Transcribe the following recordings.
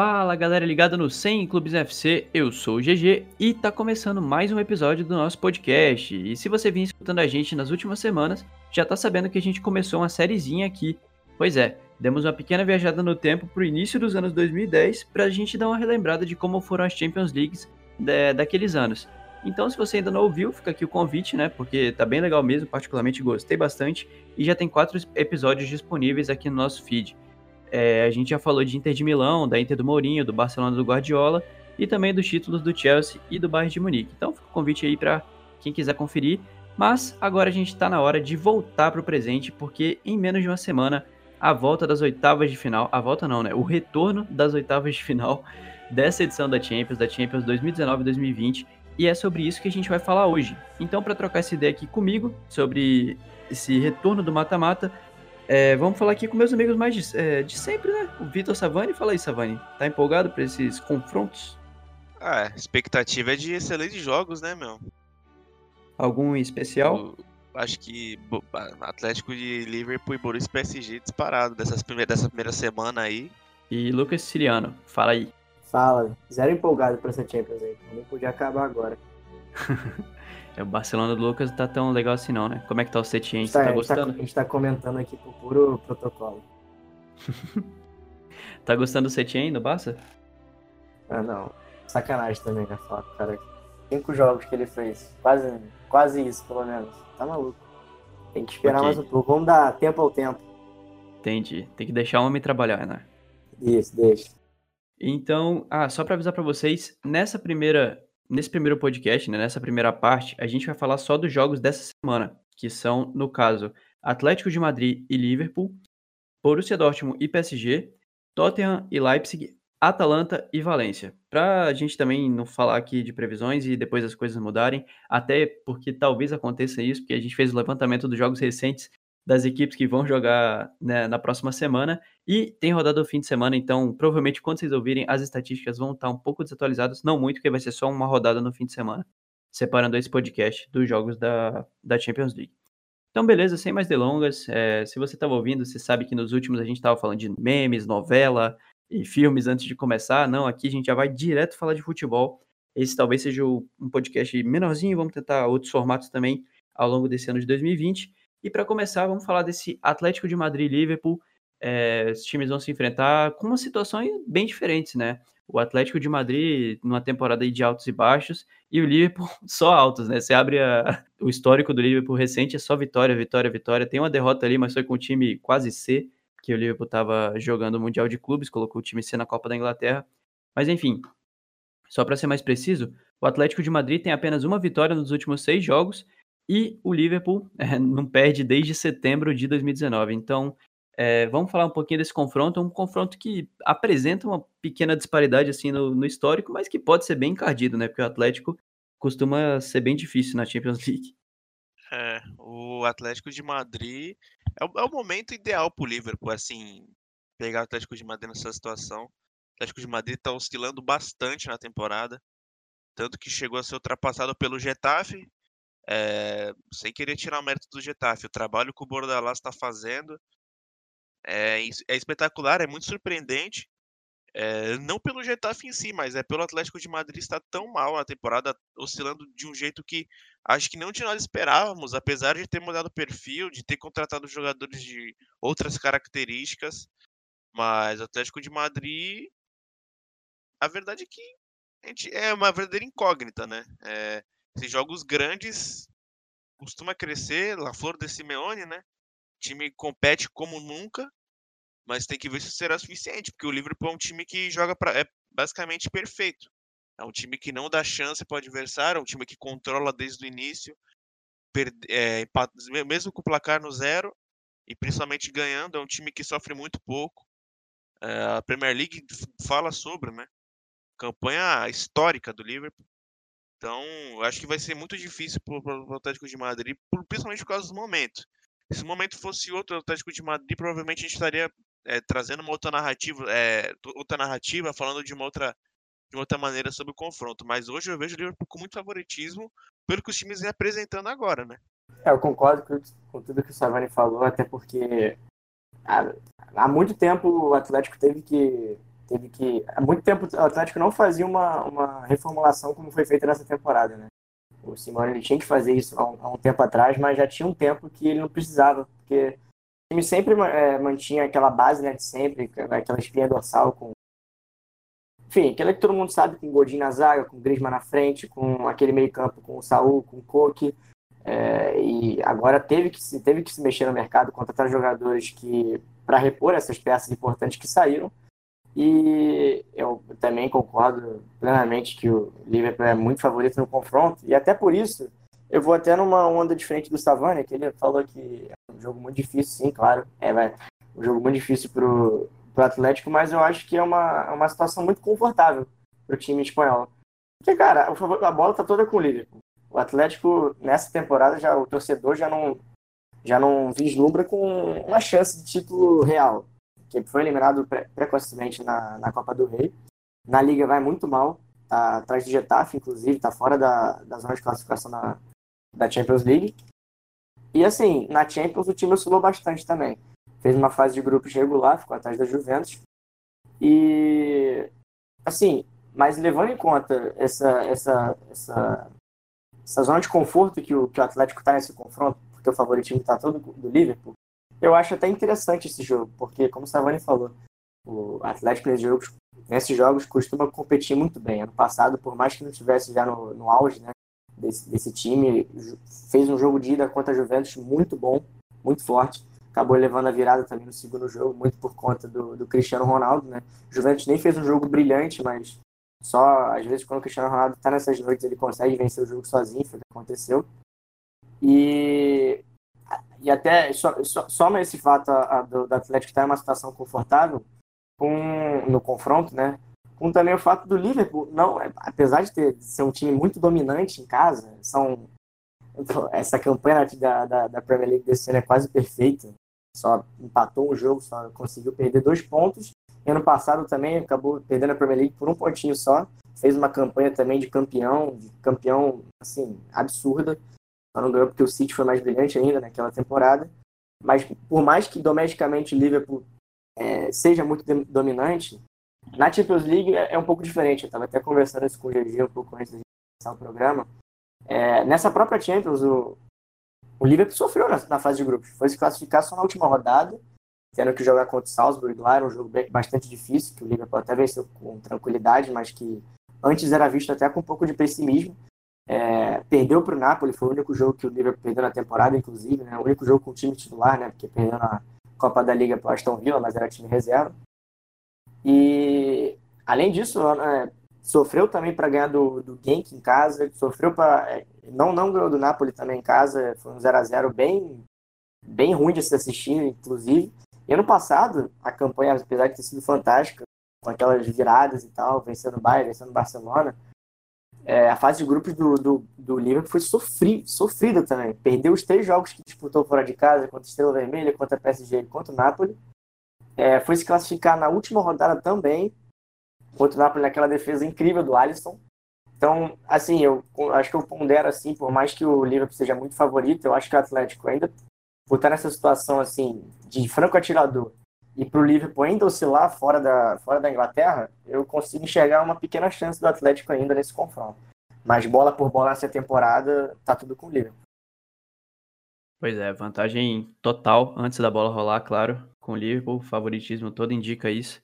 Fala galera ligada no 100 Clubes FC, eu sou o GG e tá começando mais um episódio do nosso podcast. E se você vinha escutando a gente nas últimas semanas, já tá sabendo que a gente começou uma sériezinha aqui. Pois é, demos uma pequena viajada no tempo pro início dos anos 2010 pra gente dar uma relembrada de como foram as Champions Leagues daqueles anos. Então, se você ainda não ouviu, fica aqui o convite, né? Porque tá bem legal mesmo, particularmente gostei bastante. E já tem quatro episódios disponíveis aqui no nosso feed. É, a gente já falou de Inter de Milão, da Inter do Mourinho, do Barcelona do Guardiola e também dos títulos do Chelsea e do Bayern de Munique. Então fica o convite aí para quem quiser conferir. Mas agora a gente está na hora de voltar para o presente, porque em menos de uma semana a volta das oitavas de final, a volta não, né? O retorno das oitavas de final dessa edição da Champions, da Champions 2019-2020, e é sobre isso que a gente vai falar hoje. Então, para trocar essa ideia aqui comigo sobre esse retorno do mata-mata, é, vamos falar aqui com meus amigos mais de, é, de sempre, né? O Vitor Savani. Fala aí, Savani. Tá empolgado para esses confrontos? Ah, expectativa é de excelentes jogos, né, meu? Algum especial? Eu acho que Atlético de Liverpool e Borussia PSG disparado dessas primeiras, dessa primeira semana aí. E Lucas Siciliano, fala aí. Fala, zero empolgado pra essa Champions aí. Nem podia acabar agora. É, o Barcelona do Lucas não tá tão legal assim não, né? Como é que tá o Setien? Você tá, tá gostando? A gente tá comentando aqui por puro protocolo. tá gostando do Setien do Barça? Ah, não. Sacanagem também, né? Falar cara. Cinco jogos que ele fez. Quase, quase isso, pelo menos. Tá maluco. Tem que esperar okay. mais um pouco. Vamos dar tempo ao tempo. Entendi. Tem que deixar o homem trabalhar, né? Isso, deixa. Então, ah, só para avisar para vocês, nessa primeira Nesse primeiro podcast, né, nessa primeira parte, a gente vai falar só dos jogos dessa semana, que são, no caso, Atlético de Madrid e Liverpool, Borussia Dortmund e PSG, Tottenham e Leipzig, Atalanta e Valência. Para a gente também não falar aqui de previsões e depois as coisas mudarem, até porque talvez aconteça isso, porque a gente fez o levantamento dos jogos recentes das equipes que vão jogar né, na próxima semana. E tem rodada o fim de semana, então provavelmente quando vocês ouvirem, as estatísticas vão estar um pouco desatualizadas. Não muito, porque vai ser só uma rodada no fim de semana, separando esse podcast dos jogos da, da Champions League. Então, beleza, sem mais delongas. É, se você estava ouvindo, você sabe que nos últimos a gente estava falando de memes, novela e filmes antes de começar. Não, aqui a gente já vai direto falar de futebol. Esse talvez seja um podcast menorzinho, vamos tentar outros formatos também ao longo desse ano de 2020. E para começar, vamos falar desse Atlético de Madrid e Liverpool. É, os times vão se enfrentar com umas situações bem diferentes, né? O Atlético de Madrid numa temporada de altos e baixos e o Liverpool só altos, né? Você abre a, o histórico do Liverpool recente, é só vitória, vitória, vitória. Tem uma derrota ali, mas foi com o time quase C, que o Liverpool estava jogando o Mundial de Clubes, colocou o time C na Copa da Inglaterra. Mas enfim, só para ser mais preciso, o Atlético de Madrid tem apenas uma vitória nos últimos seis jogos e o Liverpool é, não perde desde setembro de 2019. Então, é, vamos falar um pouquinho desse confronto. Um confronto que apresenta uma pequena disparidade assim no, no, histórico, mas que pode ser bem encardido, né? Porque o Atlético costuma ser bem difícil na Champions League. É, o Atlético de Madrid é o, é o momento ideal para o Liverpool, assim, pegar o Atlético de Madrid nessa situação. O Atlético de Madrid está oscilando bastante na temporada, tanto que chegou a ser ultrapassado pelo Getafe, é, sem querer tirar o mérito do Getafe, o trabalho que o Bordalás está fazendo é, é, espetacular, é muito surpreendente. É, não pelo Getafe em si, mas é pelo Atlético de Madrid estar tão mal a temporada, oscilando de um jeito que acho que não de nós esperávamos, apesar de ter mudado o perfil, de ter contratado jogadores de outras características. Mas o Atlético de Madrid, a verdade é que é uma verdadeira incógnita, né? É, esses jogos grandes costuma crescer, La Flor de Simeone, né? O time compete como nunca, mas tem que ver se será suficiente, porque o Liverpool é um time que joga para é basicamente perfeito. É um time que não dá chance para o adversário, é um time que controla desde o início, perde, é, mesmo com o placar no zero, e principalmente ganhando, é um time que sofre muito pouco. É, a Premier League fala sobre, né? Campanha histórica do Liverpool. Então, eu acho que vai ser muito difícil para o Atlético de Madrid, principalmente por causa do momento. Se o momento fosse outro Atlético de Madrid, provavelmente a gente estaria é, trazendo uma outra narrativa, é, outra narrativa, falando de uma outra de outra maneira sobre o confronto. Mas hoje eu vejo o Liverpool com muito favoritismo pelo que os times vêm apresentando agora, né? É, eu concordo com, com tudo que o Savani falou, até porque há, há muito tempo o Atlético teve que teve que. Há muito tempo o Atlético não fazia uma, uma reformulação como foi feita nessa temporada, né? O Simone ele tinha que fazer isso há um, há um, tempo atrás, mas já tinha um tempo que ele não precisava, porque o time sempre é, mantinha aquela base né, de sempre, aquela espinha dorsal com. Enfim, aquela que todo mundo sabe, com o Godinho na zaga, com Griezmann na frente, com aquele meio-campo com o Saul, com o Coque. É, e agora teve que, se, teve que se mexer no mercado, contratar jogadores que para repor essas peças importantes que saíram. E eu também concordo plenamente que o Liverpool é muito favorito no confronto. E até por isso, eu vou até numa onda diferente do Savani, que ele falou que um jogo muito difícil, sim, claro. É vai, um jogo muito difícil para o Atlético, mas eu acho que é uma, é uma situação muito confortável para o time espanhol. Porque, cara, a bola tá toda com o Liverpool. O Atlético, nessa temporada, já o torcedor já não, já não vislumbra com uma chance de título real, que foi eliminado pre precocemente na, na Copa do Rei. Na Liga vai muito mal, tá atrás do Getafe, inclusive, tá fora da, da zona de classificação na, da Champions League. E assim, na Champions o time oscilou bastante também. Fez uma fase de grupos regular, ficou atrás da Juventus. E assim, mas levando em conta essa, essa, essa, essa zona de conforto que o, que o Atlético está nesse confronto, porque o favoritismo está todo do Liverpool, eu acho até interessante esse jogo, porque, como o Savani falou, o Atlético nesses jogos, nesses jogos costuma competir muito bem. Ano passado, por mais que não estivesse já no, no auge né, desse, desse time, fez um jogo de ida contra a Juventus muito bom, muito forte. Acabou levando a virada também no segundo jogo, muito por conta do, do Cristiano Ronaldo. Né? Juventus nem fez um jogo brilhante, mas só às vezes quando o Cristiano Ronaldo está nessas noites ele consegue vencer o jogo sozinho, foi o que aconteceu. E, e até só, só, soma esse fato a, a, do, do Atlético estar em uma situação confortável no confronto, né? Com também o fato do Liverpool, não, é, apesar de, ter, ser um time muito dominante em casa, são essa campanha da, da, da, Premier League desse ano é quase perfeita. Só empatou um jogo, só conseguiu perder dois pontos. Ano passado também acabou perdendo a Premier League por um pontinho só. Fez uma campanha também de campeão, de campeão assim, absurda. Só não ganhou porque o City foi mais brilhante ainda naquela temporada. Mas por mais que domesticamente o Liverpool é, seja muito dominante, na Champions League é, é um pouco diferente. Eu estava até conversando isso com o GG um pouco antes de começar o programa. É, nessa própria Champions, o, o Liverpool sofreu na, na, fase de grupos. Foi se classificar só na última rodada, tendo que jogar contra o Salzburg lá. Era um jogo bastante difícil, que o Liverpool até venceu com tranquilidade, mas que antes era visto até com um pouco de pessimismo. É, perdeu para o Napoli, foi o único jogo que o Liverpool perdeu na temporada, inclusive, né? o único jogo com o time titular, né? porque perdeu na Copa da Liga para o Aston Villa, mas era time reserva. E, além disso, é, sofreu também para ganhar do, do Genk em casa, sofreu para. É, não, não ganhou do Napoli também em casa, foi um 0 a 0 bem, bem ruim de se assistir, inclusive. E ano passado, a campanha, apesar de ter sido fantástica, com aquelas viradas e tal, vencendo o Bayern, vencendo o Barcelona, é, a fase de grupos do, do, do Liverpool foi sofri, sofrida também. Perdeu os três jogos que disputou fora de casa, contra a Estrela Vermelha, contra a PSG e contra o Napoli. É, foi se classificar na última rodada também, contra o Napoli naquela defesa incrível do Alisson. Então, assim, eu acho que eu pondero assim, por mais que o Liverpool seja muito favorito, eu acho que o Atlético ainda, por estar nessa situação assim, de franco atirador, e para o Liverpool ainda oscilar fora da, fora da Inglaterra, eu consigo enxergar uma pequena chance do Atlético ainda nesse confronto. Mas bola por bola nessa temporada, tá tudo com o Liverpool. Pois é, vantagem total antes da bola rolar, claro, com o Liverpool, o favoritismo todo indica isso.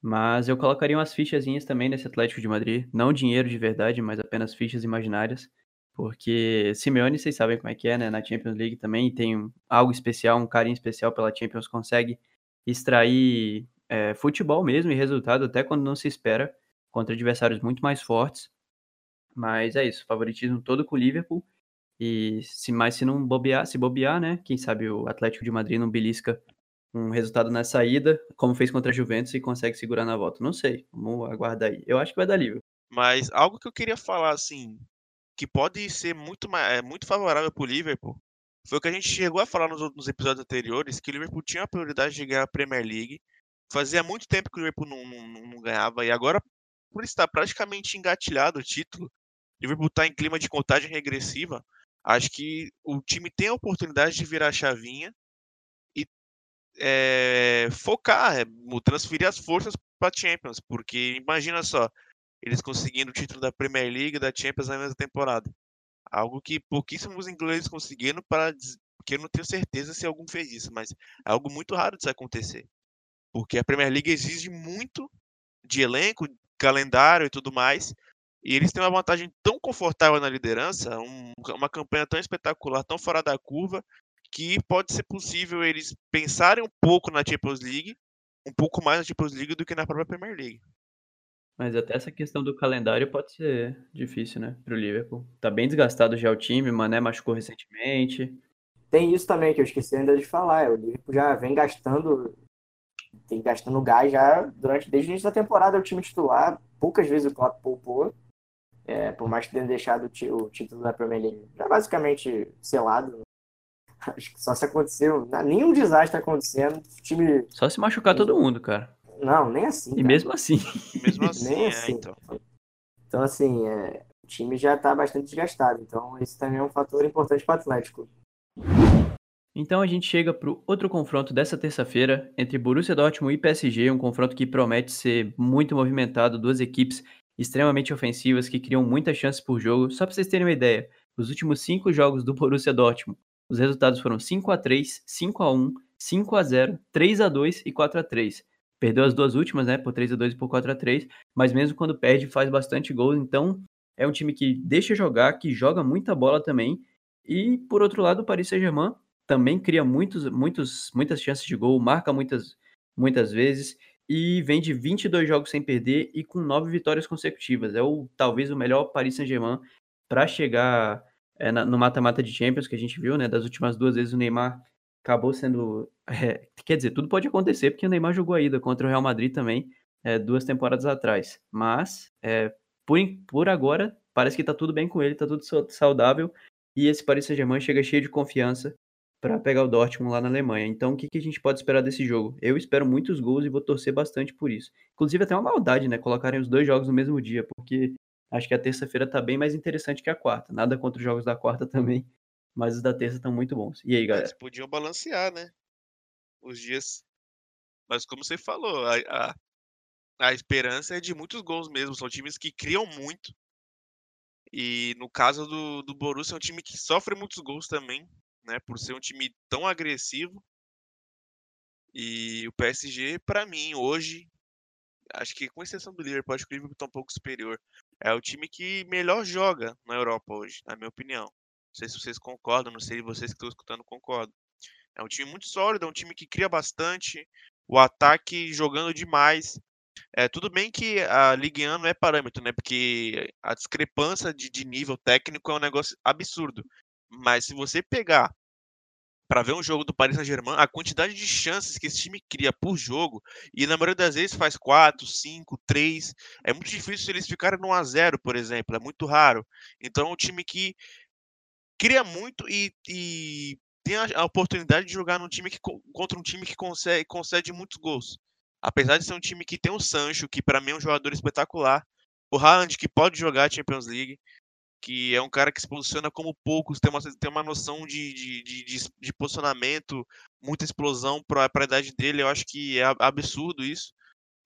Mas eu colocaria umas fichazinhas também nesse Atlético de Madrid, não dinheiro de verdade, mas apenas fichas imaginárias, porque Simeone, vocês sabem como é que é, né? Na Champions League também tem algo especial, um carinho especial pela Champions, consegue extrair é, futebol mesmo e resultado até quando não se espera contra adversários muito mais fortes. Mas é isso, favoritismo todo com o Liverpool. E se mais se não bobear, se bobear, né? Quem sabe o Atlético de Madrid não belisca um resultado na saída, como fez contra a Juventus e consegue segurar na volta. Não sei, vamos aguardar aí. Eu acho que vai dar livre. Mas algo que eu queria falar assim, que pode ser muito é muito favorável para o Liverpool, foi o que a gente chegou a falar nos, nos episódios anteriores, que o Liverpool tinha a prioridade de ganhar a Premier League. Fazia muito tempo que o Liverpool não, não, não ganhava, e agora, por estar praticamente engatilhado o título, o Liverpool está em clima de contagem regressiva. Acho que o time tem a oportunidade de virar a chavinha é, focar, é, transferir as forças para Champions, porque imagina só, eles conseguindo o título da Premier League e da Champions na mesma temporada. Algo que pouquíssimos ingleses conseguiram para porque eu não tenho certeza se algum fez isso, mas é algo muito raro de acontecer. Porque a Premier League exige muito de elenco, calendário e tudo mais, e eles têm uma vantagem tão confortável na liderança, um, uma campanha tão espetacular, tão fora da curva, que pode ser possível eles pensarem um pouco na Champions League, um pouco mais na Champions League do que na própria Premier League. Mas até essa questão do calendário pode ser difícil, né, pro Liverpool. Tá bem desgastado já o time, Mané machucou recentemente. Tem isso também que eu esqueci ainda de falar. O Liverpool já vem gastando, tem gastando gás já durante desde o início da temporada. O time titular, poucas vezes o Klopp poupou, é, por mais que tenha deixado o, o título da Premier League já basicamente selado. Acho que só se aconteceu, nenhum desastre acontecendo. O time só se machucar todo mundo, cara. Não, nem assim. E cara. mesmo assim. mesmo assim, nem é, assim. Então. então, assim, é, o time já está bastante desgastado. Então, esse também é um fator importante para o Atlético. Então a gente chega para o outro confronto dessa terça-feira entre Borussia Dortmund e PSG, um confronto que promete ser muito movimentado, duas equipes extremamente ofensivas que criam muitas chances por jogo. Só para vocês terem uma ideia, os últimos cinco jogos do Borussia Dortmund, os resultados foram 5 a 3, 5 a 1, 5 a 0, 3 a 2 e 4 a 3. Perdeu as duas últimas, né, por 3 a 2 e por 4 a 3, mas mesmo quando perde faz bastante gols, então é um time que deixa jogar, que joga muita bola também. E por outro lado, o Paris Saint-Germain também cria muitos, muitos, muitas chances de gol, marca muitas, muitas vezes e vem de 22 jogos sem perder e com nove vitórias consecutivas. É o talvez o melhor Paris Saint-Germain para chegar é, na, no mata-mata de Champions que a gente viu, né? Das últimas duas vezes o Neymar acabou sendo. É, quer dizer, tudo pode acontecer, porque o Neymar jogou a ida contra o Real Madrid também é, duas temporadas atrás. Mas, é, por, por agora, parece que tá tudo bem com ele, tá tudo saudável. E esse Paris Saint-Germain chega cheio de confiança para pegar o Dortmund lá na Alemanha. Então, o que, que a gente pode esperar desse jogo? Eu espero muitos gols e vou torcer bastante por isso. Inclusive, até uma maldade, né? Colocarem os dois jogos no mesmo dia, porque acho que a terça-feira tá bem mais interessante que a quarta. Nada contra os jogos da quarta também, mas os da terça estão muito bons. E aí, galera? Eles podiam balancear, né? Os dias. Mas como você falou, a, a, a esperança é de muitos gols mesmo. São times que criam muito. E no caso do, do Borussia, é um time que sofre muitos gols também né, por ser um time tão agressivo. E o PSG, para mim, hoje, acho que com exceção do Liverpool, acho que o Liverpool está um pouco superior. É o time que melhor joga na Europa hoje, na minha opinião. Não sei se vocês concordam, não sei se vocês que estão escutando concordam. É um time muito sólido, é um time que cria bastante, o ataque jogando demais. É, tudo bem que a Ligue 1 não é parâmetro, né? Porque a discrepância de, de nível técnico é um negócio absurdo. Mas se você pegar para ver um jogo do Paris Saint-Germain, a quantidade de chances que esse time cria por jogo, e na maioria das vezes faz 4, 5, 3, é muito difícil eles ficarem no 1 a 0, por exemplo, é muito raro. Então é um time que cria muito e, e tem a, a, oportunidade de jogar num time que, contra um time que consegue, concede muitos gols. Apesar de ser um time que tem o Sancho, que para mim é um jogador espetacular, o Haaland, que pode jogar Champions League, que é um cara que se posiciona como poucos, tem uma, tem uma noção de, de, de, de posicionamento, muita explosão para a idade dele, eu acho que é absurdo isso.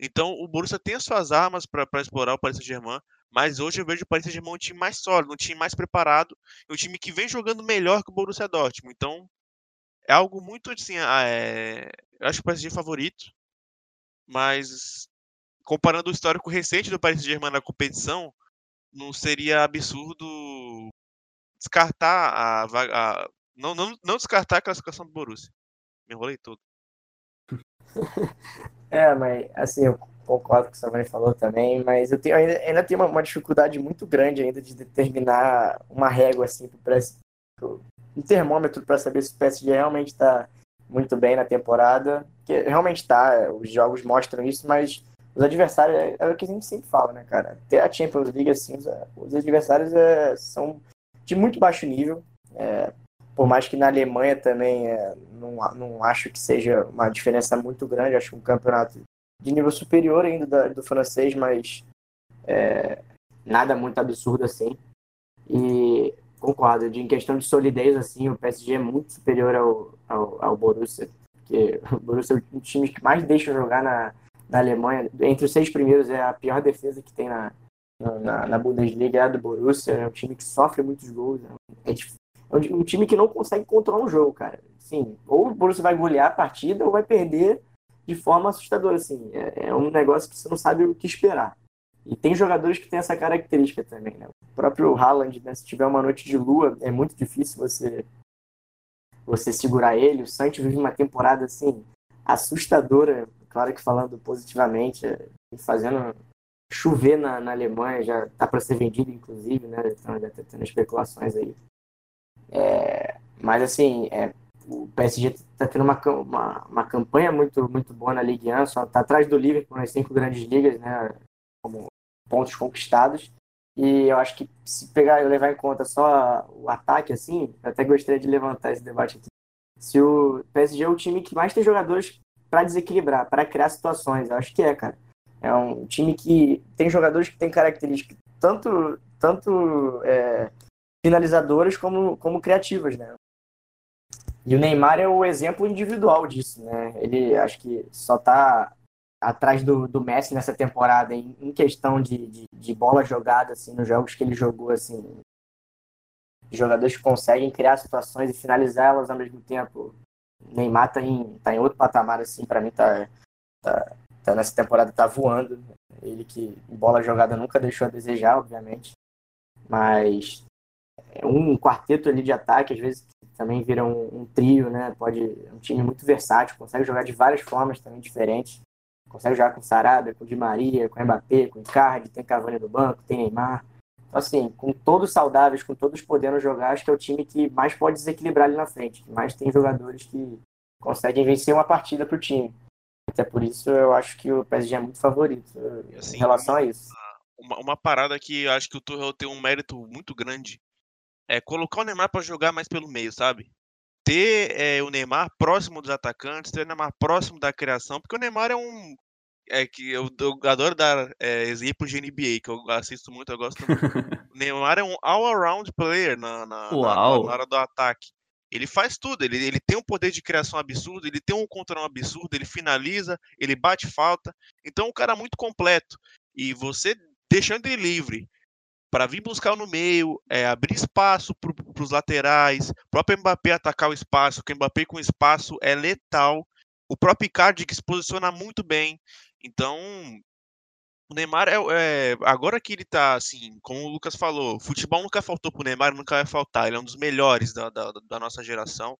Então o Borussia tem as suas armas para explorar o Paris Saint-Germain, mas hoje eu vejo o Paris Saint-Germain um time mais sólido, um time mais preparado, um time que vem jogando melhor que o Borussia Dortmund. Então é algo muito assim, é... eu acho que o PSG é favorito, mas comparando o histórico recente do Paris Saint-Germain na competição, não seria absurdo descartar a vaga. Não, não, não descartar a classificação do Borussia. Me enrolei todo. é, mas assim, eu concordo com o que o Savani falou também, mas eu tenho, ainda, ainda tenho uma, uma, dificuldade muito grande ainda de determinar uma régua assim para um termômetro para saber se o PSG realmente está muito bem na temporada, que realmente está, os jogos mostram isso, mas os adversários, é, é, o que a gente sempre fala, né, cara? Ter a Champions League, assim, os adversários é, são de muito baixo nível. É, por mais que na Alemanha também é, não, não acho que seja uma diferença muito grande, acho um campeonato de nível superior ainda da, do francês, mas é, nada muito absurdo assim. E concordo, de, em questão de solidez, assim, o PSG é muito superior ao, ao, ao Borussia, porque o Borussia é um time que mais deixa jogar na, na Alemanha. Entre os seis primeiros é a pior defesa que tem na, na, na Bundesliga, é a do Borussia. É um time que sofre muitos gols. É, é um time que não consegue controlar um jogo, cara. Sim, ou o Borussia vai golear a partida ou vai perder de forma assustadora. Assim. É, é um negócio que você não sabe o que esperar. E tem jogadores que têm essa característica também, né? O próprio Haaland, né? se tiver uma noite de lua, é muito difícil você você segurar ele. O Santos vive uma temporada assim assustadora, claro que falando positivamente, é, fazendo chover na, na Alemanha, já tá para ser vendido inclusive, né? Então já tá tendo especulações aí. É, mas assim, é, o PSG está tendo uma, uma, uma, campanha muito, muito boa na Ligue 1, só está atrás do Liverpool nas cinco grandes ligas, né? Como pontos conquistados. E eu acho que se pegar e levar em conta só o ataque, assim, eu até gostaria de levantar esse debate aqui. Se o PSG é o time que mais tem jogadores para desequilibrar, para criar situações, eu acho que é, cara. É um time que tem jogadores que têm características tanto, tanto é, finalizadoras como, como criativas, né? E o Neymar é o exemplo individual disso, né? Ele acho que só está atrás do, do Messi nessa temporada em, em questão de, de, de, bola jogada, assim, nos jogos que ele jogou, assim, jogadores que conseguem criar situações e finalizar elas ao mesmo tempo. Neymar tá em, tá em outro patamar, assim, para mim tá, tá, tá, nessa temporada tá voando. Ele que bola jogada nunca deixou a desejar, obviamente, mas é um quarteto ali de ataque, às vezes também vira um, um trio, né? Pode um time muito versátil, consegue jogar de várias formas também diferentes consegue jogar com Sarabia, com Di Maria, com Mbappé, com Icardi, tem Cavani no banco, tem Neymar. Assim, com todos saudáveis, com todos podendo jogar, acho que é o time que mais pode desequilibrar ali na frente, que mais tem jogadores que conseguem vencer uma partida para o time. Até por isso eu acho que o PSG é muito favorito assim, em relação a isso. Uma, uma parada que eu acho que o Tuchel tem um mérito muito grande é colocar o Neymar para jogar mais pelo meio, sabe? ter é, o Neymar próximo dos atacantes, ter o Neymar próximo da criação, porque o Neymar é um. É que eu, eu adoro dar é, exemplos de NBA, que eu assisto muito, eu gosto muito. o Neymar é um all-around player na, na, na, na, hora do ataque. Ele faz tudo, ele, ele tem um poder de criação absurdo, ele tem um controle absurdo, ele finaliza, ele bate falta. Então, um cara muito completo. E você deixando ele livre para vir buscar no meio, é, abrir espaço para os laterais, o próprio Mbappé atacar o espaço, porque o Mbappé com espaço é letal, o próprio Icardi que se posiciona muito bem. Então, o Neymar é, é, agora que ele tá assim, como o Lucas falou, futebol nunca faltou pro Neymar, nunca vai faltar. Ele é um dos melhores da, da, da nossa geração.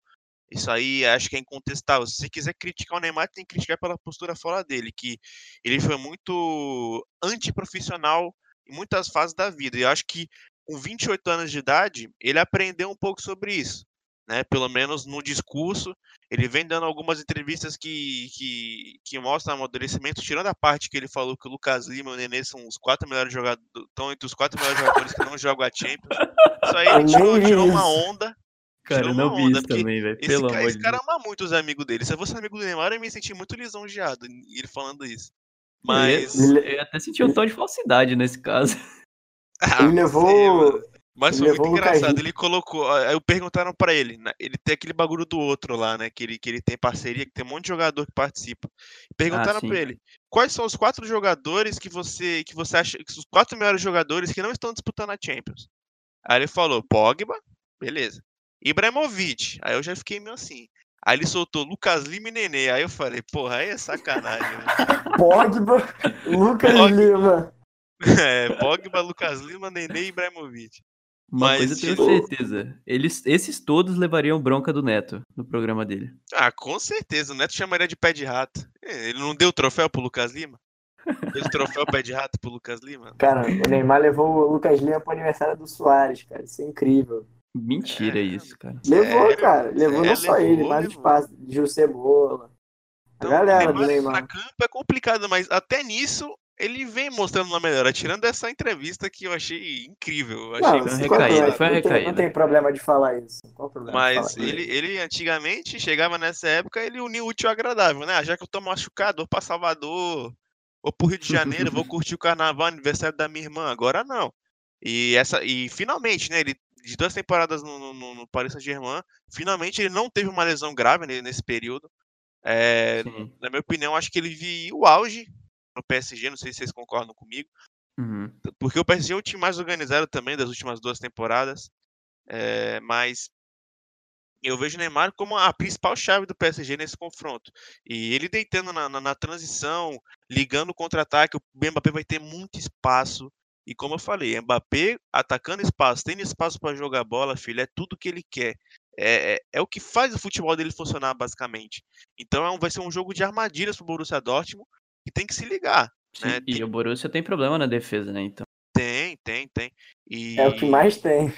Isso aí acho que é incontestável. Se quiser criticar o Neymar, tem que criticar pela postura fora dele, que ele foi muito antiprofissional em muitas fases da vida. E eu acho que com 28 anos de idade, ele aprendeu um pouco sobre isso. Né? Pelo menos no discurso, ele vem dando algumas entrevistas que, que, que mostram amadurecimento, tirando a parte que ele falou que o Lucas Lima e o Nenê são os quatro melhores jogadores, estão entre os quatro melhores jogadores que não jogam a Champions. Isso aí ele tirou, tirou uma onda. Cara, eu não vi isso também, velho. Pelo esse, amor esse cara ama muito os amigos dele. Se eu fosse amigo do Neymar, eu me senti muito lisonjeado ele falando isso. Mas. Eu, eu até senti um tom de falsidade nesse caso. Ah, ele levou. Mas foi muito engraçado. Ele colocou. Aí perguntaram para ele. Né? Ele tem aquele bagulho do outro lá, né? Que ele, que ele tem parceria, que tem um monte de jogador que participa. Perguntaram ah, para ele: quais são os quatro jogadores que você, que você acha. Os quatro melhores jogadores que não estão disputando a Champions? Aí ele falou: Pogba, beleza. Ibrahimovic. Aí eu já fiquei meio assim. Aí ele soltou Lucas Lima e Nenê. Aí eu falei, porra, aí é sacanagem. Né? Pogba, Lucas Pogba. Lima. É, Pogba, Lucas Lima, Nenê e Ibrahimovic. Uma Mas, coisa eu tenho tipo... certeza. Eles, esses todos levariam bronca do Neto no programa dele. Ah, com certeza. O Neto chamaria de pé de rato. É, ele não deu o troféu pro Lucas Lima? Deu o troféu pé de rato pro Lucas Lima? Cara, o Neymar levou o Lucas Lima pro aniversário do Soares, cara. Isso é incrível. Mentira é, isso, cara. Levou, Sério? cara. Levou é, não só levou, ele, mas levou. espaço. Gil Cebola. Então, a galera Neymar, do Neymar. Na campo é complicado, mas até nisso ele vem mostrando uma melhora. Tirando essa entrevista que eu achei incrível. Eu achei não, foi recaída, foi recaída. Não, não tem problema de falar isso. Qual problema mas ele, ele antigamente chegava nessa época, ele uniu o útil ao agradável, né? Ah, já que eu tô machucado, vou pra Salvador, vou pro Rio de Janeiro, vou curtir o carnaval, aniversário da minha irmã. Agora não. E, essa, e finalmente, né? Ele de duas temporadas no, no, no Paris Saint-Germain, finalmente ele não teve uma lesão grave nesse período. É, na minha opinião, acho que ele viu o auge no PSG, não sei se vocês concordam comigo. Uhum. Porque o PSG é o time mais organizado também das últimas duas temporadas. É, mas eu vejo o Neymar como a principal chave do PSG nesse confronto. E ele deitando na, na, na transição, ligando o contra-ataque, o Mbappé vai ter muito espaço. E como eu falei, Mbappé atacando espaço, tendo espaço para jogar bola, filho, é tudo que ele quer. É, é, é, o que faz o futebol dele funcionar, basicamente. Então é um, vai ser um jogo de armadilhas pro Borussia Dortmund que tem que se ligar. Sim, né? E Tem- o Borussia tem problema na defesa, né? Então, Tem, tem, tem. E, É o que mais tem.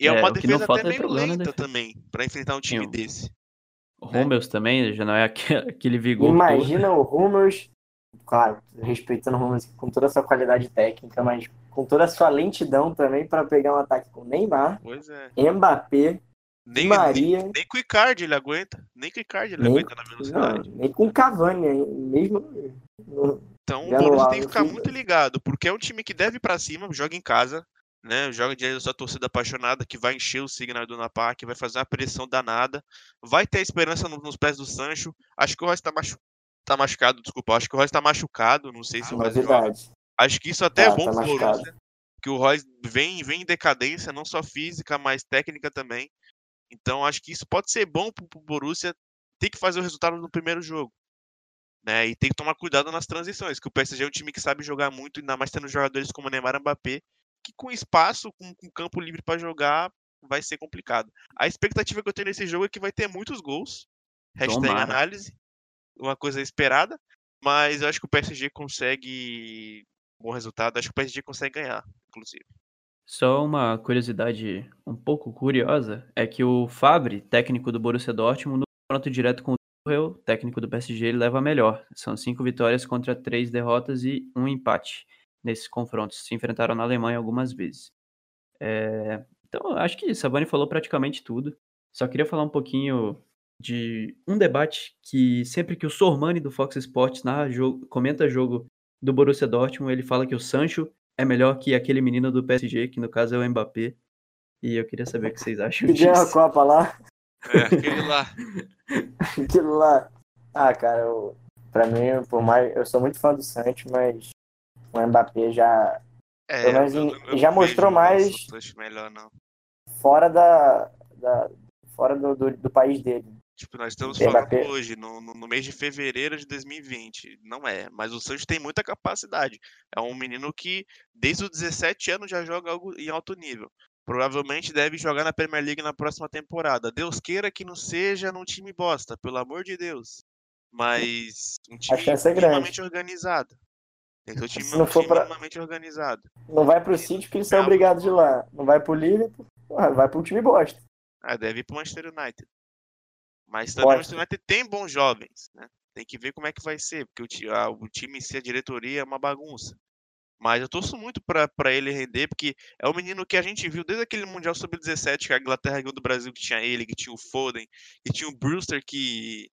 e é É, uma o não defesa até é meio problema na lenta defesa. também, para enfrentar um time Sim. desse. o Hummels também já não é aque- aquele vigor. todo. Imagina o Hummels, claro, respeitando o Hummels com toda a sua qualidade técnica, mas com toda a sua lentidão também para pegar um ataque com Neymar, Pois é. Mbappé, Nem, nem, Maria, nem com o Icardi ele aguenta. Nem com o Icardi ele Nem- aguenta na não, velocidade. nem com Cavani, hein, mesmo Então Já o Borussia tem que ficar muito ligado, porque é um time que deve ir pra cima, joga em casa, né? Joga diante da sua torcida apaixonada, que vai encher o Signal do Park, vai fazer uma pressão danada, vai ter esperança no- nos pés do Sancho. Acho que o Royce tá, machu... tá machucado, desculpa. Acho que o Royce tá machucado, não sei se o Royce joga. novidade. Acho que isso até é bom tá pro machucado. Borussia, que o Royce vem, vem em decadência, não só física, mas técnica também. Então acho que isso pode ser bom pro, pro Borussia ter que fazer o resultado no primeiro jogo. Né? E tem que tomar cuidado nas transições, que o PSG é um time que sabe jogar muito, ainda mais tendo jogadores como Neymar e Mbappé, que com espaço, com, com campo livre para jogar, vai ser complicado. A expectativa que eu tenho nesse jogo é que vai ter muitos gols. Hashtag Tomara. análise. Uma coisa esperada. Mas eu acho que o PSG consegue um bom resultado. Acho que o PSG consegue ganhar, inclusive. Só uma curiosidade um pouco curiosa é que o Favre, técnico do Borussia Dortmund, no confronto direto com o Tuchel, técnico do PSG, ele leva a melhor. São cinco vitórias contra três derrotas e um empate nesses confrontos. Se enfrentaram na Alemanha algumas vezes. É, Então, acho que Savani falou praticamente tudo. Só queria falar um pouquinho de um debate que sempre que o Sormani do Fox Sports narra jogo, comenta jogo do Borussia Dortmund, ele fala que o Sancho é melhor que aquele menino do PSG, que no caso é o Mbappé. E eu queria saber o que vocês acham Que ganhou a disso. Copa lá, É, aquele lá. aquilo lá. Ah, cara, eu, pra mim, por mais. Eu sou muito fã do Santos, mas o Mbappé já. É, Pelo menos eu- eu- já mostrou mais- Santos melhor, não. fora da. da fora do, do, do país dele. Tipo, nós estamos Mbappé. falando hoje, no, no, no mês de fevereiro de 2020. Não é, mas o Sancho tem muita capacidade. É um menino que, desde os 17 anos, já joga algo em alto nível. Provavelmente deve jogar na Premier League na próxima temporada. Deus queira que não seja num time bosta, pelo amor de Deus. Mas um time é minimamente organizado. Tem que ser um time, Se não um for time pra- minimamente organizado. Não vai pro City porque eles são obrigados de ir lá. Não vai pro Liverpool, vai pro time bosta. Ah, deve ir pro Manchester United. Mas também o. Manchester United tem bons jovens, né? Tem que ver como é que vai ser, porque o, ti- a- o time em si, a diretoria é uma bagunça. Mas eu torço muito pra ele render, porque é um menino que a gente viu desde aquele Mundial Sub-17 que a Inglaterra ganhou do Brasil, que tinha ele, que tinha o Foden, que tinha o Brewster, que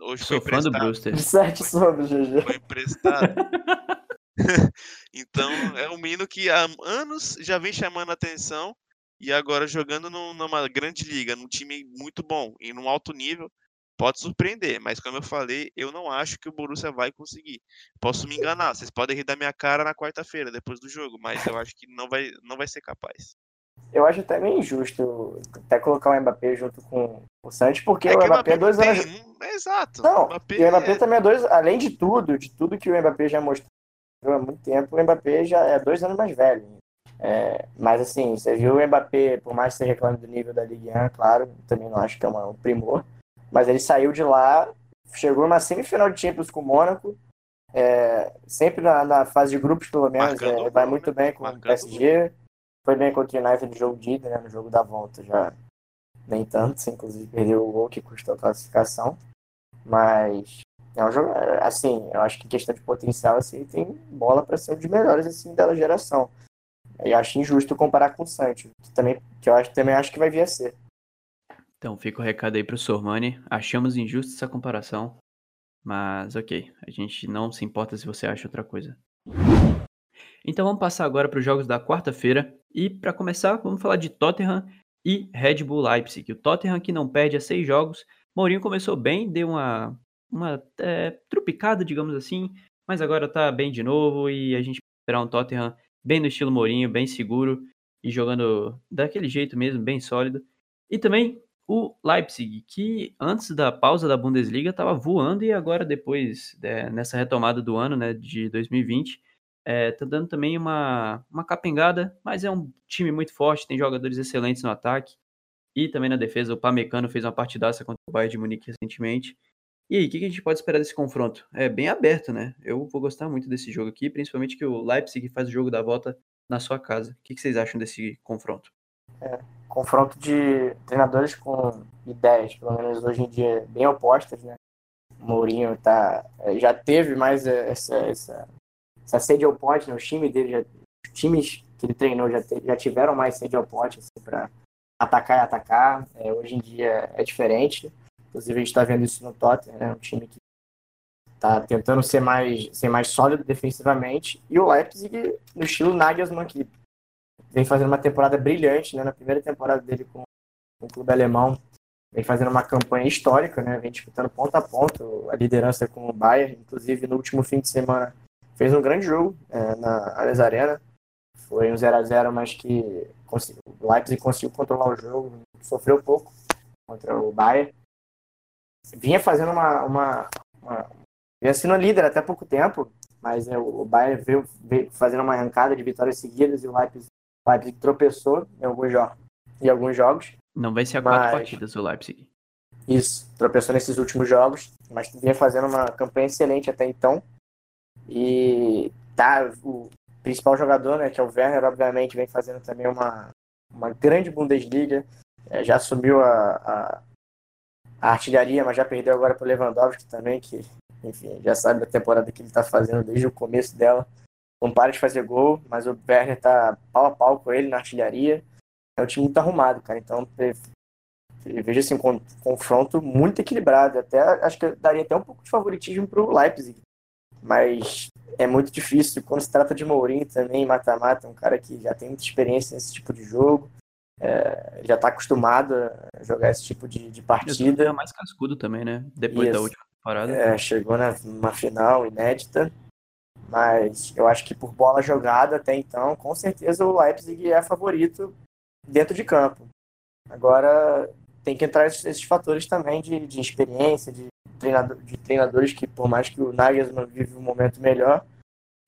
hoje foi Sou fã do. Brewster. Sete sobre, GG. Foi emprestado. Então, é um menino que há anos já vem chamando a atenção e agora jogando num- numa grande liga, num time muito bom e num alto nível, pode surpreender. Mas, como eu falei, eu não acho que o Borussia vai conseguir. Posso me enganar, vocês podem rir da minha cara na quarta-feira, depois do jogo, mas eu acho que não vai, não vai ser capaz. Eu acho até meio injusto até colocar o Mbappé junto com o Santos, porque É o que Mbappé é dois tem, anos. é exato. Não, o Mbappé o Mbappé é- também é dois, além de tudo, de tudo que o Mbappé já mostrou há muito tempo, o Mbappé já é dois anos mais velho. É, mas assim, você viu o Mbappé, por mais que você reclame do nível da Ligue 1, claro, também não acho que é um primor, mas ele saiu de lá, chegou numa semifinal de Champions com o Mônaco, é, sempre na, na fase de grupos, pelo menos, é, vai muito né? bem com o PSG, foi bem contra o United no jogo de ida, né, no jogo da volta já nem tanto, inclusive perdeu o gol que custou a classificação, mas é um jogo, assim, eu acho que questão de potencial, assim, tem bola para ser um dos melhores, assim, da geração. E acho injusto comparar com o Santos, que, também, que eu acho, também acho que vai vir a ser. Então fica o recado aí pro Sormani. Achamos injusta essa comparação. Mas ok, a gente não se importa se você acha outra coisa. Então vamos passar agora para os jogos da quarta-feira. E para começar, vamos falar de Tottenham e Red Bull Leipzig. O Tottenham que não perde a seis jogos. Mourinho começou bem, deu uma, uma é, trupicada, digamos assim. mas agora tá bem de novo e a gente esperar um Tottenham bem no estilo Mourinho, bem seguro e jogando daquele jeito mesmo, bem sólido. E também o Leipzig, que antes da pausa da Bundesliga estava voando e agora depois, é, nessa retomada do ano, né, de 2020, é, tá dando também uma, uma capengada, mas é um time muito forte, tem jogadores excelentes no ataque e também na defesa. O Pamecano fez uma partidaça contra o Bayern de Munique recentemente. E aí, o que a gente pode esperar desse confronto? É bem aberto, né? Eu vou gostar muito desse jogo aqui, principalmente que o Leipzig faz o jogo da volta na sua casa. O que vocês acham desse confronto? É, confronto de treinadores com ideias, pelo menos hoje em dia, bem opostas, né? O Mourinho tá, é, já teve mais essa, essa, essa sede ao pote, né? O time dele, já, os times que ele treinou já, te, já tiveram mais sede ao pote assim, para atacar e atacar. É, hoje em dia é diferente. Inclusive a gente está vendo isso no Tottenham, né? Um time que está tentando ser mais, ser mais sólido defensivamente. E o Leipzig no estilo Nagelsmann, que vem fazendo uma temporada brilhante, né? Na primeira temporada dele com, com o clube alemão, vem fazendo uma campanha histórica, né? Vem disputando ponto a ponto a liderança com o Bayern. Inclusive no último fim de semana fez um grande jogo é, na Allianz Arena. Foi um 0 a 0 mas que o Leipzig conseguiu controlar o jogo, sofreu pouco contra o Bayern. Vinha fazendo uma, uma, uma vinha sendo líder até pouco tempo, mas é, o Bayern veio, veio, fazendo uma arrancada de vitórias seguidas e o Leipzig, o Leipzig tropeçou em alguns, jogos, em alguns jogos. Não vai ser a quatro mas... partidas o Leipzig. Isso, tropeçou nesses últimos jogos, mas vinha fazendo uma campanha excelente até então. E tá, o principal jogador, né, que é o Werner, obviamente vem fazendo também uma, uma grande Bundesliga. É, já assumiu a, a, a, artilharia, mas já perdeu agora para o Lewandowski também, que enfim, já sabe da temporada que ele está fazendo desde o começo dela. Não para de fazer gol, mas o Werner está pau a pau com ele na artilharia. É um time muito arrumado, cara. Então, vejo assim, um confronto muito equilibrado. Até acho que daria até um pouco de favoritismo para o Leipzig. Mas é muito difícil. Quando se trata de Mourinho também, mata-mata, um cara que já tem muita experiência nesse tipo de jogo. É, já está acostumado a jogar esse tipo de, de partida. É mais cascudo também, né? Depois Isso. da última temporada. É, chegou na, numa final inédita. Mas eu acho que por bola jogada até então, com certeza o Leipzig é favorito dentro de campo. Agora tem que entrar esses, fatores também de, de experiência, de, treinador, de treinadores que, por mais que o Nagelsmann vive um momento melhor,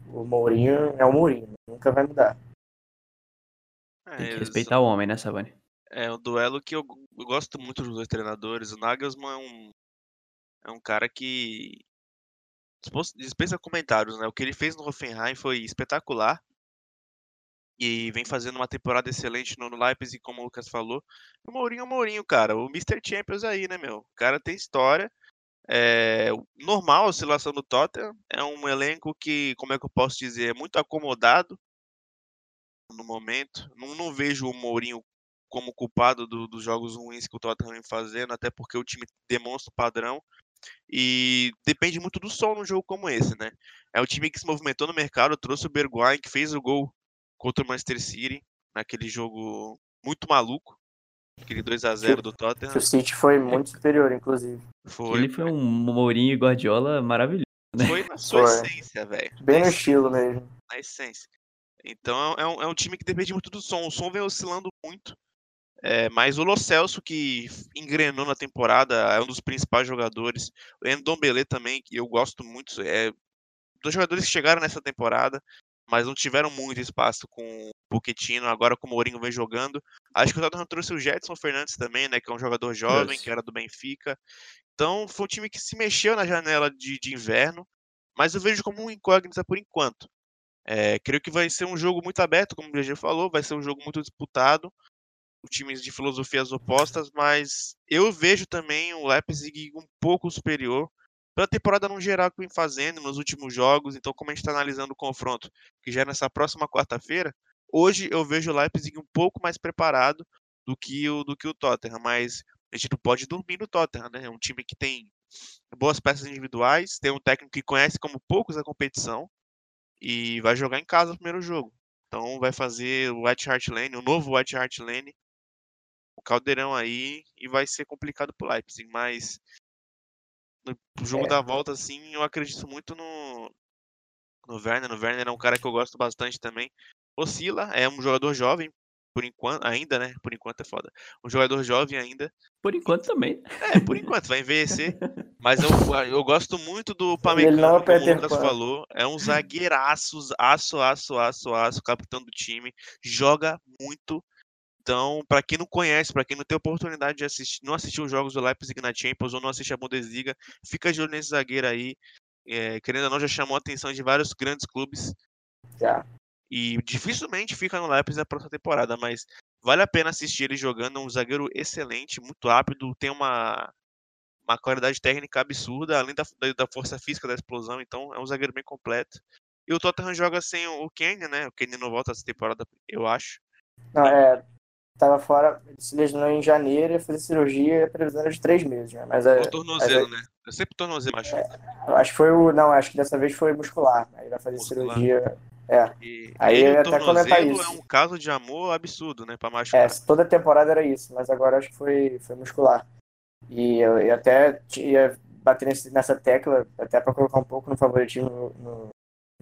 o Mourinho é o Mourinho, nunca vai mudar. É, Tem que respeitar o homem, né, Savani? É um duelo que eu, eu, gosto muito dos dois treinadores. O Nagelsmann é um, é um cara que dispensa comentários, né? O que ele fez no Hoffenheim foi espetacular. E vem fazendo uma temporada excelente no Leipzig, como o Lucas falou. O Mourinho é o Mourinho, cara. O Mr. Champions aí, né, meu? O cara tem história. É normal a oscilação do Tottenham. É um elenco que, como é que eu posso dizer, é muito acomodado no momento. Não, não vejo o Mourinho como culpado do, dos jogos ruins que o Tottenham vem fazendo, até porque o time demonstra o padrão. E depende muito do sol num jogo como esse, né? É o time que se movimentou no mercado, trouxe o Bergwijn, que fez o gol contra o Manchester City, naquele jogo muito maluco. Aquele 2x0 do Tottenham. o City foi muito superior, inclusive. Foi. Ele foi um Mourinho e Guardiola maravilhoso. Né? Foi na sua foi. essência, velho. Bem no estilo mesmo. Na essência. Então é um, é um time que depende muito do som. O som vem oscilando muito. É, mas o Lo Celso, que engrenou na temporada, é um dos principais jogadores. O Endombele também, que eu gosto muito. É dos jogadores que chegaram nessa temporada mas não tiveram muito espaço com o Pochettino, agora com o Mourinho vem jogando. Acho que o Tottenham trouxe o Jetson Fernandes também, né, que é um jogador jovem, yes. que era do Benfica. Então foi um time que se mexeu na janela de, de inverno, mas eu vejo como um incógnita por enquanto. É, creio que vai ser um jogo muito aberto, como o BG falou, vai ser um jogo muito disputado, times de filosofias opostas, mas eu vejo também o Leipzig um pouco superior pela temporada no geral que vem fazendo nos últimos jogos. Então, como a gente está analisando o confronto, que já é nessa próxima quarta-feira, hoje eu vejo o Leipzig um pouco mais preparado do que o, do que o Tottenham, mas a gente não pode dormir no Tottenham, né? É um time que tem boas peças individuais, tem um técnico que conhece como poucos a competição e vai jogar em casa o primeiro jogo. Então vai fazer o White Hart Lane, o novo White Hart Lane, o caldeirão aí e vai ser complicado pro Leipzig, mas no jogo é. da volta, assim, eu acredito muito no, no Werner. No Werner é um cara que eu gosto bastante também. Oscila, é um jogador jovem, por enquanto, ainda, né? Por enquanto é foda. Um jogador jovem ainda. Por enquanto também. É, por enquanto, vai envelhecer. Mas eu, eu gosto muito do Pamecano, como o Lucas falou. É um zagueiraço, aço, aço, aço, aço, capitão do time. Joga muito. Então, para quem não conhece, para quem não tem oportunidade de assistir, não assistir os jogos do Leipzig na Champions ou não assiste a Bundesliga, fica de olho nesse zagueiro aí. É, querendo ou não, já chamou a atenção de vários grandes clubes. Já. E dificilmente fica no Leipzig na próxima temporada, mas vale a pena assistir ele jogando. Um zagueiro excelente, muito rápido, tem uma, uma qualidade técnica absurda, além da, da força física da explosão, então é um zagueiro bem completo. E o Tottenham joga sem o Kenny, né? O Kenny não volta essa temporada, eu acho. Não, é. Tava fora, se lesionou em janeiro, ia fazer cirurgia, a previsão era de três meses, né? Mas é. O tornozelo, né? Eu sempre tornozelo, acho. É, acho que foi o. Não, acho que dessa vez foi muscular. Aí vai fazer muscular. cirurgia é. E aí ia até comentar isso. é um caso de amor absurdo, né? Pra machucar. É, toda temporada era isso, mas agora acho que foi, foi muscular. E eu, eu até ia bater nesse, nessa tecla, até para colocar um pouco no favoritismo no, no,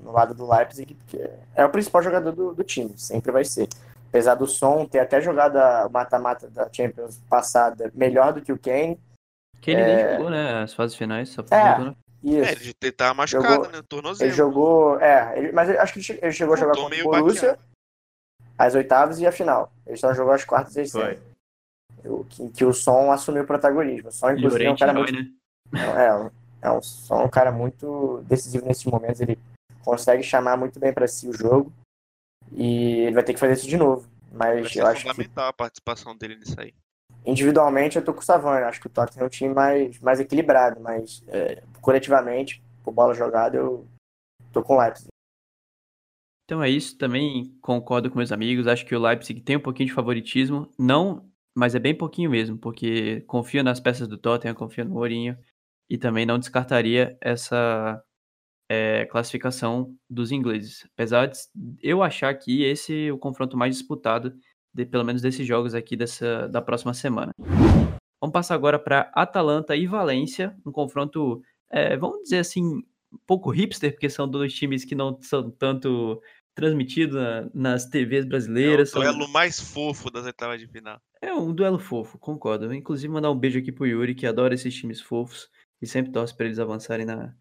no, lado do Leipzig, porque é o principal jogador do, do time, sempre vai ser. Apesar do som ter até jogado a mata-mata da Champions passada melhor do que o Kane. Que ele é... nem jogou, né? As fases finais, só é, né? Isso. É, ele tá machucado, jogou, né? Tornozelo. Ele jogou. É, ele, mas acho que ele chegou a jogar contra o Borussia, as oitavas e a final. Ele só jogou as quartas e as semis. Que, que o som assumiu o protagonismo. O som, inclusive, é um cara muito. Né? É, é, um, som um cara muito decisivo nesses momentos. Ele consegue chamar muito bem para si o jogo. E ele vai ter que fazer isso de novo. Mas eu acho fundamental que... a participação dele nisso aí individualmente eu tô com o Savani. Acho que o Tottenham é um time mais, mais equilibrado, mas é, coletivamente, por bola jogada, eu tô com o Leipzig. Então é isso, também concordo com meus amigos. Acho que o Leipzig tem um pouquinho de favoritismo, não, mas é bem pouquinho mesmo, porque confio nas peças do Tottenham, confio no Mourinho e também não descartaria essa é, classificação dos ingleses. Apesar de eu achar que esse é o confronto mais disputado de, pelo menos desses jogos aqui dessa, da próxima semana. Vamos passar agora para Atalanta e Valência, um confronto, é, vamos dizer assim, um pouco hipster, porque são dois times que não são tanto transmitidos na, nas TVs brasileiras. É o duelo são... mais fofo das oitavas de final. É um duelo fofo, concordo. Inclusive, mandar um beijo aqui pro Yuri, que adora esses times fofos e sempre torce para eles avançarem na,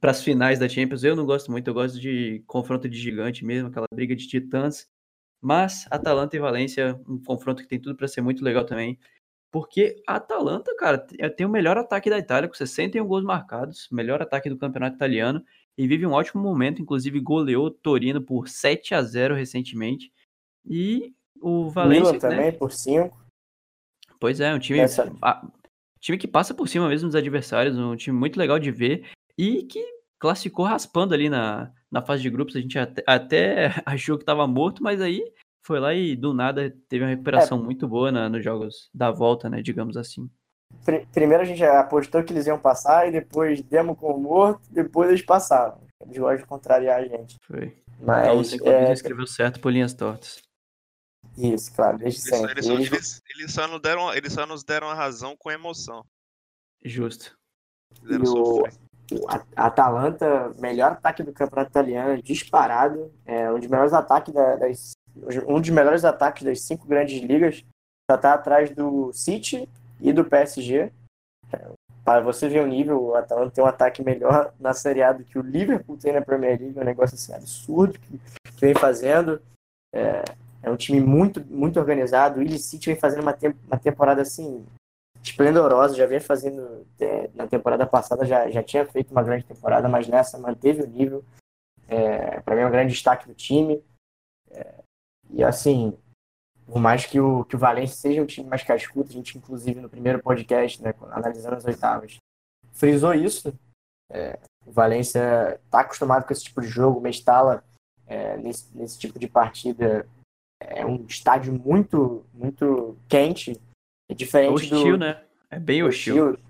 para as finais da Champions. Eu não gosto muito, eu gosto de confronto de gigante mesmo, aquela briga de titãs. Mas Atalanta e Valência, um confronto que tem tudo para ser muito legal também. Porque a Atalanta, cara, é, tem o melhor ataque da Itália, com 61 gols marcados, melhor ataque do campeonato italiano, e vive um ótimo momento, inclusive goleou Torino por 7 a 0 recentemente. E o Valência. Milan também, né? por 5. Pois é, um time, a, time que passa por cima mesmo dos adversários, um time muito legal de ver e que classificou raspando ali na, na fase de grupos. A gente até, até achou que estava morto, mas aí foi lá e do nada teve uma recuperação é. muito boa na, nos jogos da volta, né? Digamos assim. Primeiro a gente apostou que eles iam passar e depois demos com o morto, depois eles passaram. Eles gostam de contrariar a gente. Foi. Mas, então você é... escreveu certo por linhas tortas. Isso, claro, desde sempre. Eles, eles, eles, eles, só nos deram, eles só nos deram a razão com emoção. Justo. E o, a Atalanta, melhor ataque do campeonato italiano, disparado. É um dos melhores ataques das, um dos melhores ataques das cinco grandes ligas. Já está atrás do City e do PSG. Para você ver o nível, o Atalanta tem um ataque melhor na Série A do que o Liverpool tem na Premier League. É um negócio assim, absurdo que, vem fazendo. É, é, um time muito, muito organizado. O City vem fazendo uma, te uma temporada assim esplendorosa, já vinha fazendo é, na temporada passada, já, já tinha feito uma grande temporada, mas nessa manteve o nível. É, para mim é um grande destaque do time. É, e assim, por mais que o, que o Valência seja um time mais cascudo, a gente inclusive no primeiro podcast, né, analisando as oitavas, frisou isso. É, o Valência está acostumado com esse tipo de jogo, Mestala, é, nesse, nesse tipo de partida, é um estádio muito, muito quente, é diferente hostil, do... né? É bem hostil. hostil.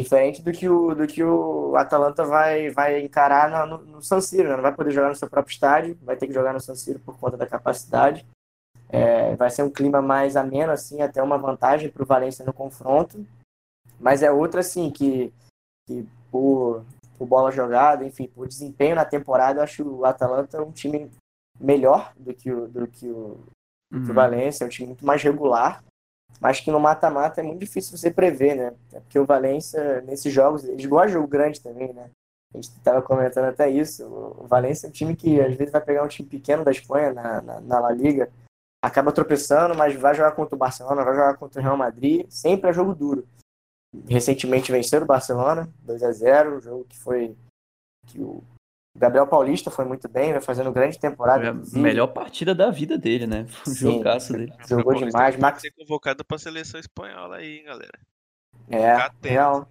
Diferente do que o, do que o Atalanta vai, vai encarar no, no San Siro, né? Não vai poder jogar no seu próprio estádio, vai ter que jogar no San Siro por conta da capacidade. É, vai ser um clima mais ameno, assim, até uma vantagem para o Valência no confronto. Mas é outra, assim, que, que por, por bola jogada, enfim, por desempenho na temporada, eu acho o Atalanta um time melhor do que o, do que o, que o Uhum. Valência, é um time muito mais regular, mas que no mata-mata é muito difícil você prever, né? É porque o Valência, nesses jogos, eles gostam de jogo grande também, né? A gente estava comentando até isso. O Valência é um time que às vezes vai pegar um time pequeno da Espanha na, na, na La Liga, acaba tropeçando, mas vai jogar contra o Barcelona, vai jogar contra o Real Madrid, sempre é jogo duro. Recentemente venceram o Barcelona, 2 a 0 um jogo que foi que o Gabriel Paulista foi muito bem, vai fazendo grande temporada. A inclusive. melhor partida da vida dele, né? Foi um Sim. jogaço dele. Jogou Paulista demais, Max- ser convocado pra seleção espanhola aí, hein, galera. É, real.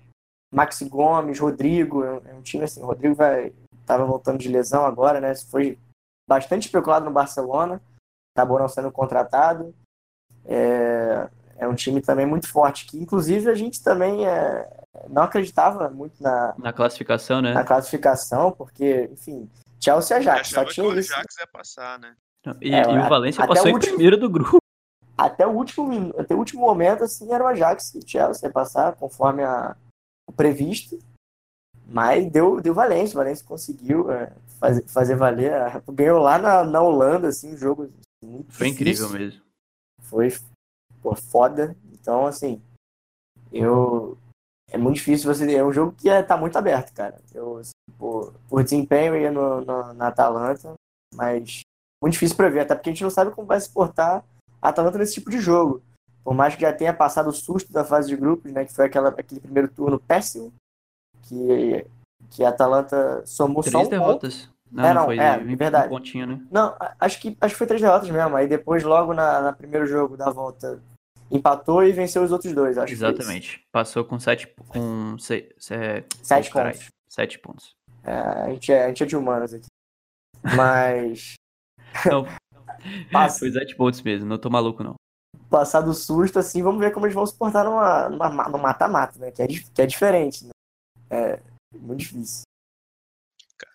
Maxi Gomes, Rodrigo, é um- é um time assim, o Rodrigo vai tava voltando de lesão agora, né? Foi bastante especulado no Barcelona, acabou não sendo contratado. É, é um time também muito forte, que inclusive a gente também é, não acreditava muito na, Na classificação, né? na classificação, porque, enfim, Chelsea e Ajax, só Achava que tinha o isso. Ajax ia passar, né? E, É, e o a- Valência até passou o em último- primeiro do grupo. até o último até o último momento assim era o Ajax e o Chelsea ia passar conforme a, o previsto mas deu deu Valência o Valência conseguiu é, fazer, fazer valer ganhou lá na, na Holanda assim um jogo muito Foi incrível difícil. mesmo. foi pô, foda então assim eu é muito difícil você é um jogo que é, tá muito aberto cara eu assim, por, por desempenho ia no, no- na Atalanta mas muito difícil prever até porque a gente não sabe como vai se portar a Atalanta nesse tipo de jogo por mais que já tenha passado o susto da fase de grupos né que foi aquela, aquele primeiro turno péssimo que que a Atalanta somou só Três um ponto. derrotas. Não, É, não, foi é, um verdade. pontinho, né? Não, acho que, acho que foi três derrotas mesmo. Aí depois, logo na, na primeiro jogo da volta, empatou e venceu os outros dois. Acho que foi isso. Exatamente. Passou com sete. Com se, se- Sete caralho, pontos. Sete pontos. É, a, gente é, a gente é de humanos aqui. Mas, Não, Passa. foi sete pontos mesmo, não tô maluco, não. passar do susto, assim, vamos ver como eles vão se portar numa, numa, no mata-mata, né? Que é, que é diferente. Né? É muito difícil.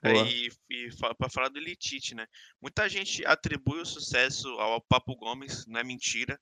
Cara, Boa. e, e pra falar do Elitite, né? Muita gente atribui o sucesso ao Papo Gomes, não é mentira.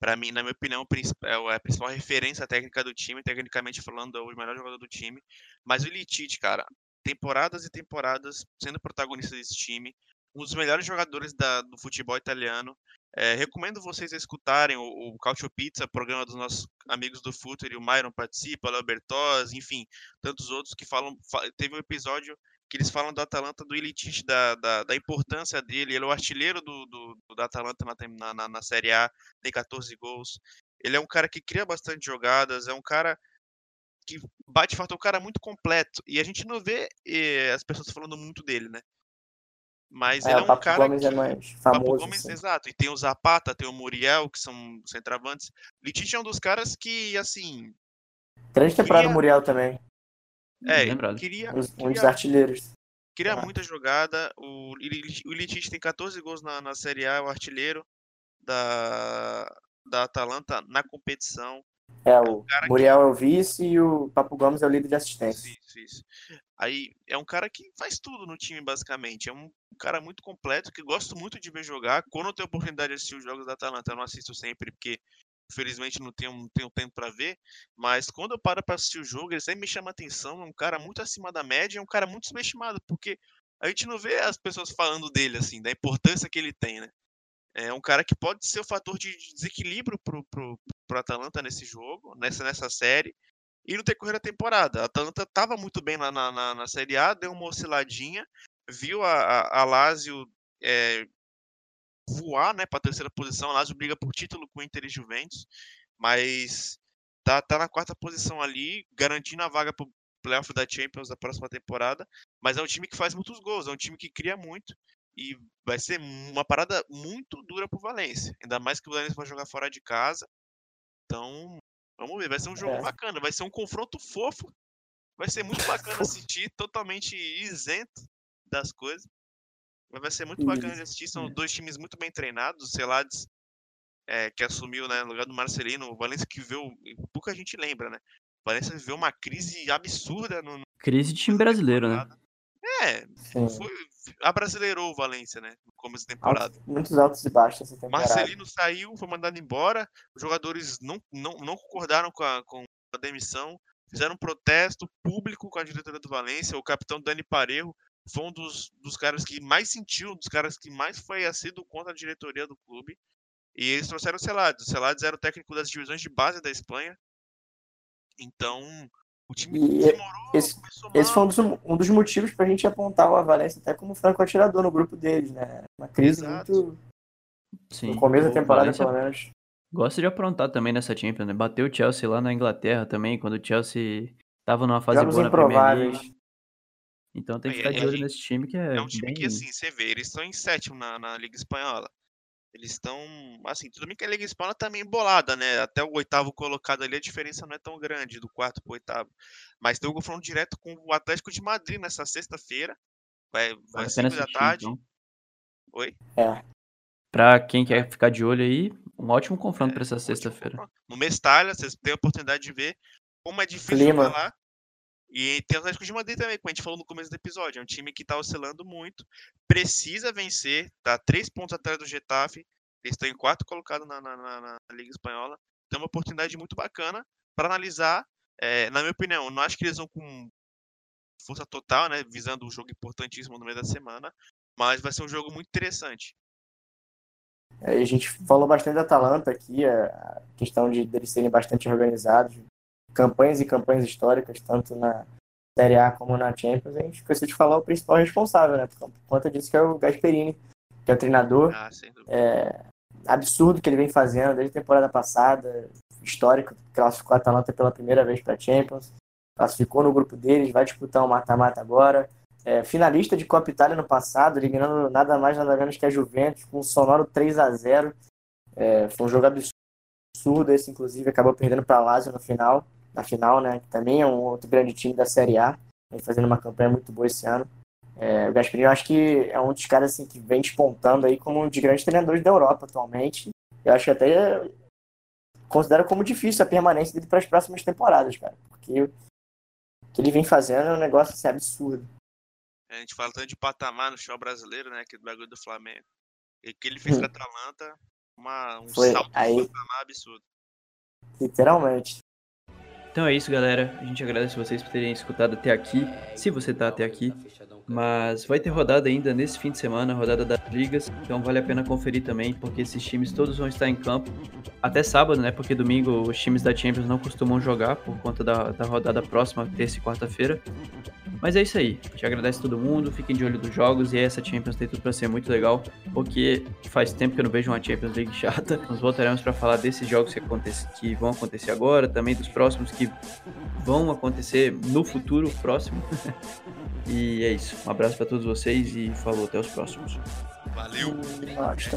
Pra mim, na minha opinião, é é a principal referência técnica do time, tecnicamente falando, é o melhor jogador do time. Mas o Elitite, cara, temporadas e temporadas sendo protagonista desse time, um dos melhores jogadores da- do futebol italiano. É, recomendo vocês escutarem o, o Cautio Pizza, programa dos nossos amigos do Future, o Myron participa, o Léo Bertozzi, enfim, tantos outros que falam. fa- teve um episódio que eles falam do Atalanta, do Elitite, da, da, da importância dele. Ele é o artilheiro do, do, do da Atalanta na, na, na, Série A, tem 14 gols. Ele é um cara que cria bastante jogadas, é um cara que bate fato, é um cara muito completo. E a gente não vê eh, as pessoas falando muito dele, né? Mas É, ele é um Papo cara Gomes que... é mais Papo famoso. Gomes, assim. exato. E tem o Zapata, tem o Muriel, que são centravantes. Litite é um dos caras que, assim, Grande temporada do Muriel também. É, Lembrado. queria, Um dos, um artilheiros. queria Ah. muita jogada. O, o Litite tem 14 gols na, na Série A, é o artilheiro da, da Atalanta na competição. É, o cara que- Muriel é o vice e o Papo Gomes é o líder de assistência. Isso, isso. Aí é um cara que faz tudo no time, basicamente. É um cara muito completo, que gosto muito de ver jogar. Quando eu tenho oportunidade de assistir os jogos da Atalanta, eu não assisto sempre, porque infelizmente não tenho, não tenho tempo para ver. Mas quando eu paro para assistir o jogo, ele sempre me chama atenção. É um cara muito acima da média, é um cara muito subestimado, porque a gente não vê as pessoas falando dele, assim, da importância que ele tem, né? É um cara que pode ser o fator de de desequilíbrio pro, pro, pro Atalanta nesse jogo, nessa, nessa série, e no decorrer da temporada. A Atalanta estava muito bem na, na, na Série A, deu uma osciladinha, viu a, a, a Lazio é, voar né, para a terceira posição. A Lazio briga por título com o Inter e Juventus, mas tá, tá na quarta posição ali, garantindo a vaga para o playoff da Champions da próxima temporada. Mas é um time que faz muitos gols, é um time que cria muito. E vai ser uma parada muito dura pro Valência. Ainda mais que o Valência vai jogar fora de casa. Então, vamos ver. Vai ser um jogo É. bacana. Vai ser um confronto fofo. Vai ser muito bacana assistir, totalmente isento das coisas. Mas vai ser muito bacana de assistir. São dois times muito bem treinados. O Celades, é, que assumiu né, no lugar do Marcelino. O Valência que viveu. Pouca gente lembra, né? O Valência viveu uma crise absurda no, Crise de time brasileiro, né? É, Sim. foi, abrasileirou o Valência, né? No começo da temporada. Altos- muitos altos e baixos essa temporada. Marcelino saiu, foi mandado embora. Os jogadores não, não, não concordaram com a, com a demissão. fizeram um protesto público com a diretoria do Valência. O capitão Dani Parejo foi um dos, dos caras que mais sentiu, um dos caras que mais foi assíduo contra a diretoria do clube. E eles trouxeram o Celades. O Celades era o técnico das divisões de base da Espanha. Então, o time E demorou, esse- Esse foi um dos, um dos motivos pra gente apontar o Valência até como franco atirador no grupo deles, né? Uma crise Exato. muito. Sim. No começo da temporada, pelo menos. Gosta de aprontar também nessa Champions, né? Bateu o Chelsea lá na Inglaterra também, quando o Chelsea tava numa fase Jogos boa na Premier improváveis. League. Então tem que É, ficar é, de olho gente, nesse time que é, É um time bem... que, assim, você vê, eles estão em sétimo na, na Liga Espanhola. Eles estão, assim, tudo bem que a Liga Espanhola tá meio embolada, né? Até o oitavo colocado ali, a diferença não é tão grande, do quarto pro oitavo. Mas tem o confronto direto com o Atlético de Madrid nessa sexta-feira. Vai, vai Vale a às pena 5 da tarde. então. Oi? Pra quem quer ficar de olho aí, um ótimo confronto pra essa Ótimo sexta-feira. No Mestalha, vocês têm a oportunidade de ver como é difícil Clima. lá. E tem o Atlético de Madrid também, como a gente falou no começo do episódio. É um time que tá oscilando muito. Precisa vencer. Tá três pontos atrás do Getafe. Eles estão em quarto colocado na, na, na- na Liga Espanhola. Tem uma oportunidade muito bacana para analisar. É, na minha opinião, não acho que eles vão com força total, né? Visando um jogo importantíssimo no meio da semana. Mas vai ser um jogo muito interessante. É, a gente falou bastante da Atalanta aqui, a questão de eles serem bastante organizados, campanhas e campanhas históricas, tanto na Série A como na Champions. A gente esqueceu de falar o principal responsável, né? Por conta disso que é o Gasperini, que é o treinador. Ah. É, absurdo que ele vem fazendo desde a temporada passada, histórico, classificou a Atalanta pela primeira vez para a Champions, classificou no grupo deles, vai disputar o mata-mata agora. É, finalista de Copa Itália no passado, eliminando nada mais nada menos que a Juventus, com um sonoro 3 a 0 É, Foi um jogo absurdo, esse inclusive acabou perdendo para a Lazio no final, na final, né? Que também é um outro grande time da Série A, vem fazendo uma campanha muito boa esse ano. É, o Gasperini eu acho que é um dos caras assim, que vem despontando aí como um dos grandes treinadores da Europa atualmente. Eu acho que até considero como difícil a permanência dele para as próximas temporadas, cara. Porque o que ele vem fazendo é um negócio assim, absurdo. A gente fala tanto de patamar no show brasileiro, né? Aquele bagulho do Flamengo. E que ele fez Hum. com a Atalanta, uma, um Foi salto aí. de patamar absurdo. Literalmente. Então é isso, galera. A gente agradece vocês por terem escutado até aqui, se você tá até aqui. Mas vai ter rodada ainda nesse fim de semana, rodada das ligas, então vale a pena conferir também, porque esses times todos vão estar em campo até sábado, né? Porque domingo os times da Champions não costumam jogar por conta da, da rodada próxima, terça e quarta-feira. Mas é isso aí. A gente agradece todo mundo, fiquem de olho dos jogos e essa Champions tem tudo pra ser muito legal, porque faz tempo que eu não vejo uma Champions League chata. Nós voltaremos para falar desses jogos que, acontece, que vão acontecer agora, também dos próximos que vão acontecer no futuro próximo. e é isso. Um abraço para todos vocês e falou até os próximos. Valeu! Que-